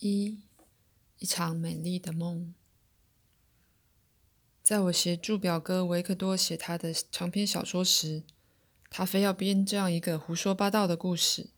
一一场美丽的梦。在我协助表哥维克多写他的长篇小说时，他非要编这样一个胡说八道的故事：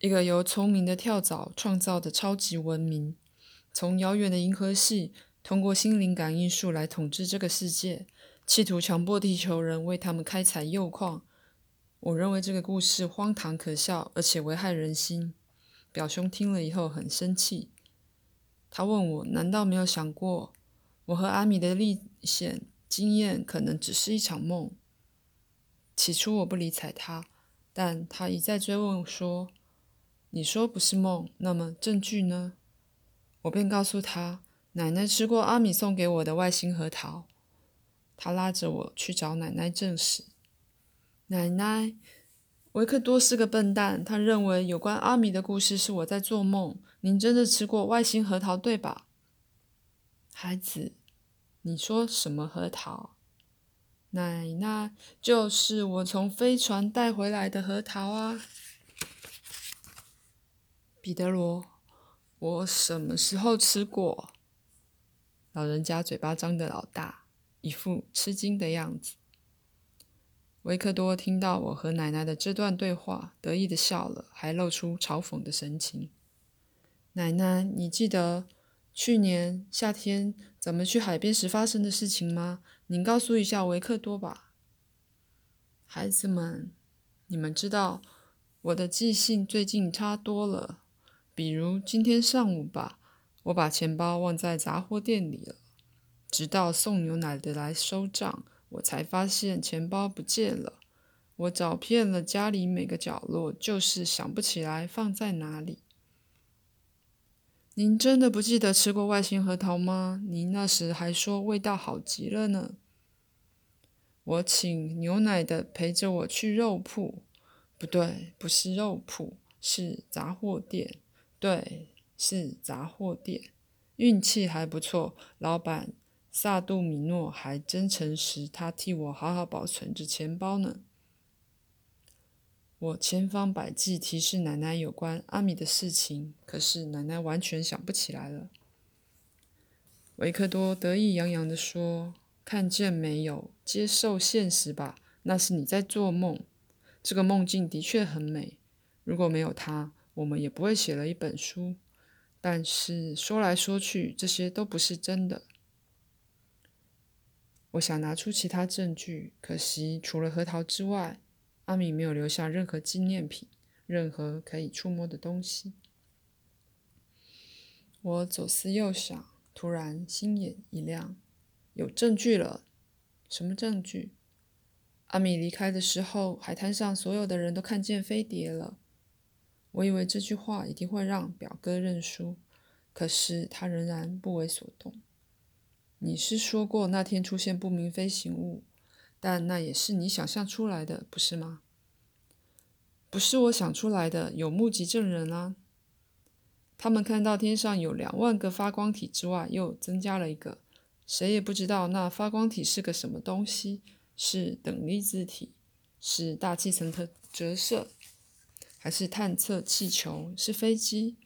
一个由聪明的跳蚤创造的超级文明，从遥远的银河系通过心灵感应术来统治这个世界，企图强迫地球人为他们开采铀矿。我认为这个故事荒唐可笑，而且危害人心。表兄听了以后很生气，他问我：“难道没有想过，我和阿米的历险经验可能只是一场梦？”起初我不理睬他，但他一再追问说：“你说不是梦，那么证据呢？”我便告诉他：“奶奶吃过阿米送给我的外星核桃。”他拉着我去找奶奶证实。奶奶。维克多是个笨蛋，他认为有关阿米的故事是我在做梦。您真的吃过外星核桃，对吧？孩子，你说什么核桃？奶奶，就是我从飞船带回来的核桃啊！彼得罗，我什么时候吃过？老人家嘴巴张得老大，一副吃惊的样子。维克多听到我和奶奶的这段对话，得意的笑了，还露出嘲讽的神情。奶奶，你记得去年夏天咱们去海边时发生的事情吗？您告诉一下维克多吧。孩子们，你们知道我的记性最近差多了。比如今天上午吧，我把钱包忘在杂货店里了，直到送牛奶的来收账。我才发现钱包不见了，我找遍了家里每个角落，就是想不起来放在哪里。您真的不记得吃过外星核桃吗？您那时还说味道好极了呢。我请牛奶的陪着我去肉铺，不对，不是肉铺，是杂货店。对，是杂货店。运气还不错，老板。萨杜米诺还真诚实，他替我好好保存着钱包呢。我千方百计提示奶奶有关阿米的事情，可是奶奶完全想不起来了。维克多得意洋洋地说：“看见没有？接受现实吧，那是你在做梦。这个梦境的确很美。如果没有它，我们也不会写了一本书。但是说来说去，这些都不是真的。”我想拿出其他证据，可惜除了核桃之外，阿米没有留下任何纪念品，任何可以触摸的东西。我左思右想，突然心眼一亮，有证据了！什么证据？阿米离开的时候，海滩上所有的人都看见飞碟了。我以为这句话一定会让表哥认输，可是他仍然不为所动。你是说过那天出现不明飞行物，但那也是你想象出来的，不是吗？不是我想出来的，有目击证人啊。他们看到天上有两万个发光体之外，又增加了一个，谁也不知道那发光体是个什么东西，是等离子体，是大气层的折射，还是探测气球，是飞机？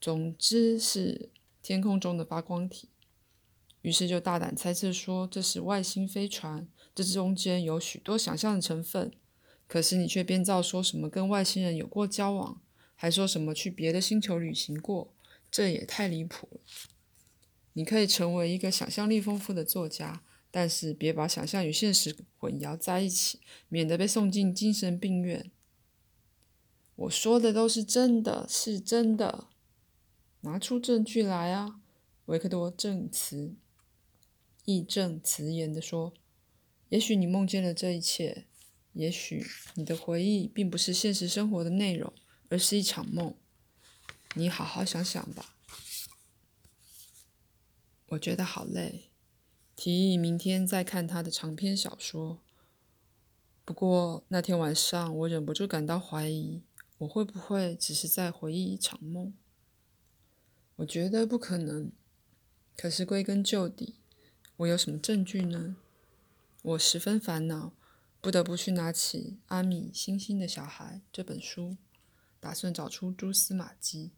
总之是天空中的发光体。于是就大胆猜测说这是外星飞船，这中间有许多想象的成分。可是你却编造说什么跟外星人有过交往，还说什么去别的星球旅行过，这也太离谱了。你可以成为一个想象力丰富的作家，但是别把想象与现实混淆在一起，免得被送进精神病院。我说的都是真的，是真的。拿出证据来啊，维克多证词。义正辞严地说：“也许你梦见了这一切，也许你的回忆并不是现实生活的内容，而是一场梦。你好好想想吧。”我觉得好累，提议明天再看他的长篇小说。不过那天晚上，我忍不住感到怀疑，我会不会只是在回忆一场梦？我觉得不可能。可是归根究底，我有什么证据呢？我十分烦恼，不得不去拿起《阿米星星的小孩》这本书，打算找出蛛丝马迹。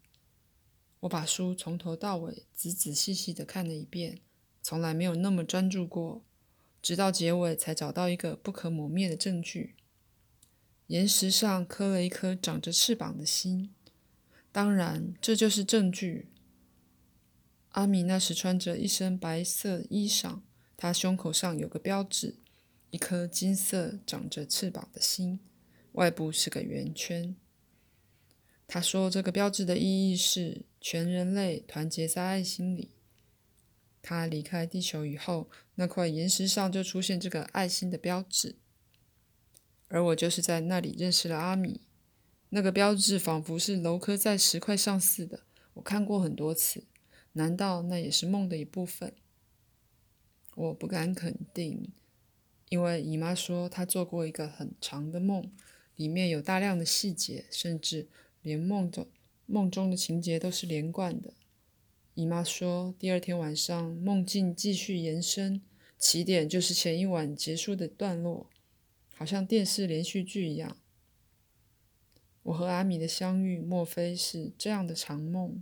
我把书从头到尾仔仔细细的看了一遍，从来没有那么专注过，直到结尾才找到一个不可磨灭的证据。岩石上刻了一颗长着翅膀的心，当然，这就是证据。阿米那时穿着一身白色衣裳，他胸口上有个标志，一颗金色长着翅膀的心，外部是个圆圈。他说：“这个标志的意义是全人类团结在爱心里。”他离开地球以后，那块岩石上就出现这个爱心的标志，而我就是在那里认识了阿米。那个标志仿佛是镂刻在石块上似的，我看过很多次。难道那也是梦的一部分？我不敢肯定，因为姨妈说她做过一个很长的梦，里面有大量的细节，甚至。连梦中梦中的情节都是连贯的。姨妈说，第二天晚上梦境继续延伸，起点就是前一晚结束的段落，好像电视连续剧一样。我和阿米的相遇，莫非是这样的长梦？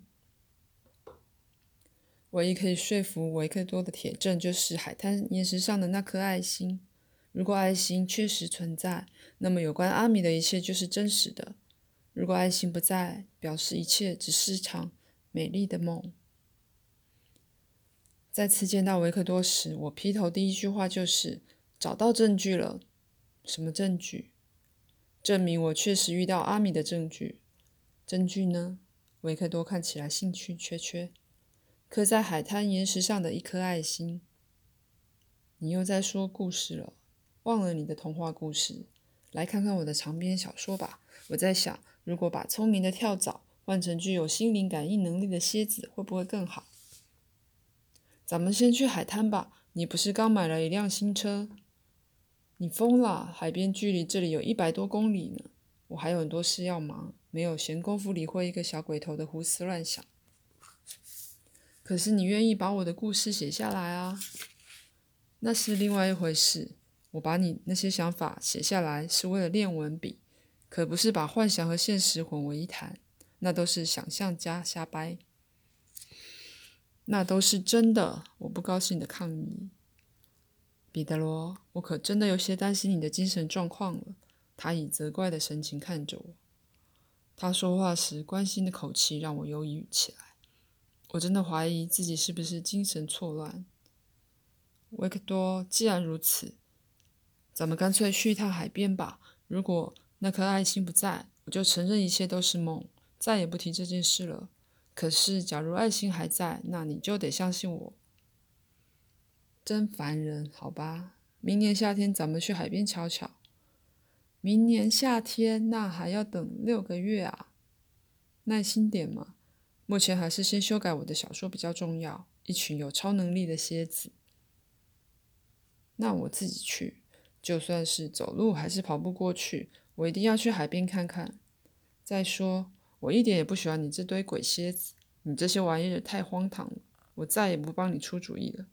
唯一可以说服维克多的铁证，就是海滩岩石上的那颗爱心。如果爱心确实存在，那么有关阿米的一切就是真实的。如果爱心不在，表示一切只是场美丽的梦。再次见到维克多时，我劈头第一句话就是：“找到证据了。”什么证据？证明我确实遇到阿米的证据。证据呢？维克多看起来兴趣缺缺。刻在海滩岩石上的一颗爱心。你又在说故事了？忘了你的童话故事，来看看我的长篇小说吧。我在想。如果把聪明的跳蚤换成具有心灵感应能力的蝎子，会不会更好？咱们先去海滩吧。你不是刚买了一辆新车？你疯了！海边距离这里有一百多公里呢。我还有很多事要忙，没有闲工夫理会一个小鬼头的胡思乱想。可是你愿意把我的故事写下来啊？那是另外一回事。我把你那些想法写下来，是为了练文笔。可不是把幻想和现实混为一谈，那都是想象家瞎掰，那都是真的。我不高兴的抗议，彼得罗，我可真的有些担心你的精神状况了。他以责怪的神情看着我，他说话时关心的口气让我忧郁起来。我真的怀疑自己是不是精神错乱。维克多，既然如此，咱们干脆去一趟海边吧。如果那颗爱心不在，我就承认一切都是梦，再也不提这件事了。可是，假如爱心还在，那你就得相信我。真烦人，好吧？明年夏天咱们去海边瞧瞧。明年夏天，那还要等六个月啊！耐心点嘛，目前还是先修改我的小说比较重要。一群有超能力的蝎子，那我自己去，就算是走路还是跑步过去。我一定要去海边看看。再说，我一点也不喜欢你这堆鬼蝎子，你这些玩意儿太荒唐了。我再也不帮你出主意了。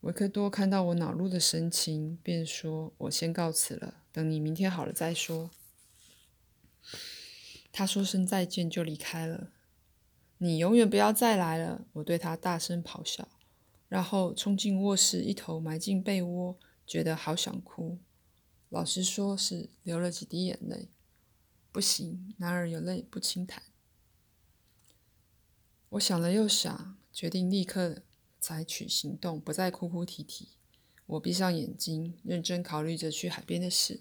维克多看到我恼怒的神情，便说：“我先告辞了，等你明天好了再说。”他说声再见就离开了。你永远不要再来了！我对他大声咆哮，然后冲进卧室，一头埋进被窝，觉得好想哭。老实说，是流了几滴眼泪。不行，男儿有泪不轻弹。我想了又想，决定立刻采取行动，不再哭哭啼啼。我闭上眼睛，认真考虑着去海边的事。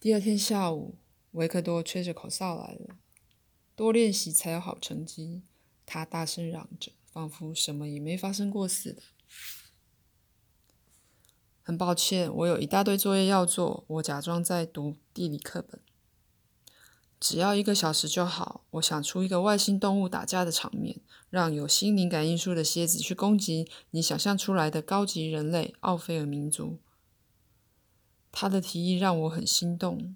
第二天下午，维克多吹着口哨来了。多练习才有好成绩，他大声嚷着，仿佛什么也没发生过似的。很抱歉，我有一大堆作业要做。我假装在读地理课本。只要一个小时就好。我想出一个外星动物打架的场面，让有心灵感应术的蝎子去攻击你想象出来的高级人类奥菲尔民族。他的提议让我很心动，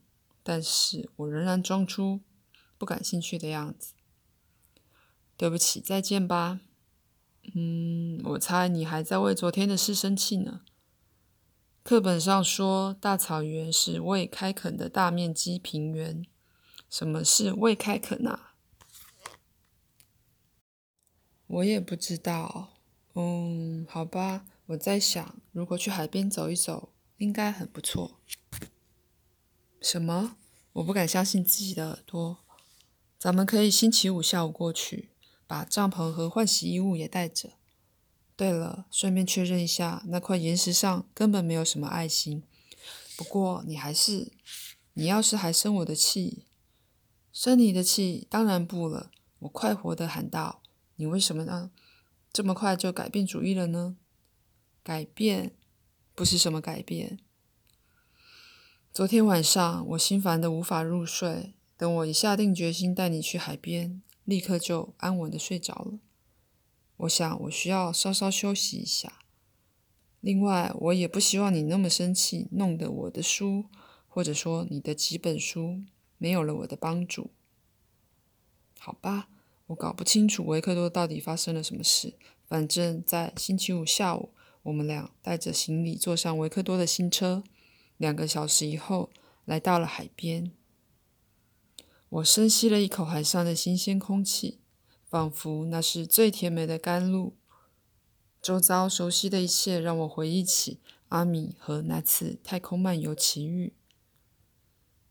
但是我仍然装出不感兴趣的样子。对不起，再见吧。嗯，我猜你还在为昨天的事生气呢。课本上说，大草原是未开垦的大面积平原。什么是未开垦啊？我也不知道。嗯，好吧，我在想，如果去海边走一走，应该很不错。什么？我不敢相信自己的耳朵。咱们可以星期五下午过去，把帐篷和换洗衣物也带着。对了，顺便确认一下，那块岩石上根本没有什么爱心。不过你还是，你要是还生我的气，生你的气，当然不了。我快活地喊道：“你为什么呢？这么快就改变主意了呢？”改变，不是什么改变。昨天晚上我心烦得无法入睡，等我一下定决心带你去海边，立刻就安稳的睡着了。我想我需要稍稍休息一下。另外，我也不希望你那么生气，弄得我的书，或者说你的几本书，没有了我的帮助。好吧，我搞不清楚维克多到底发生了什么事。反正，在星期五下午，我们俩带着行李坐上维克多的新车，两个小时以后来到了海边。我深吸了一口海上的新鲜空气。仿佛那是最甜美的甘露。周遭熟悉的一切让我回忆起阿米和那次太空漫游奇遇。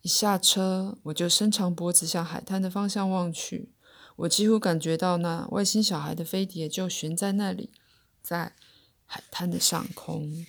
一下车，我就伸长脖子向海滩的方向望去。我几乎感觉到那外星小孩的飞碟就悬在那里，在海滩的上空。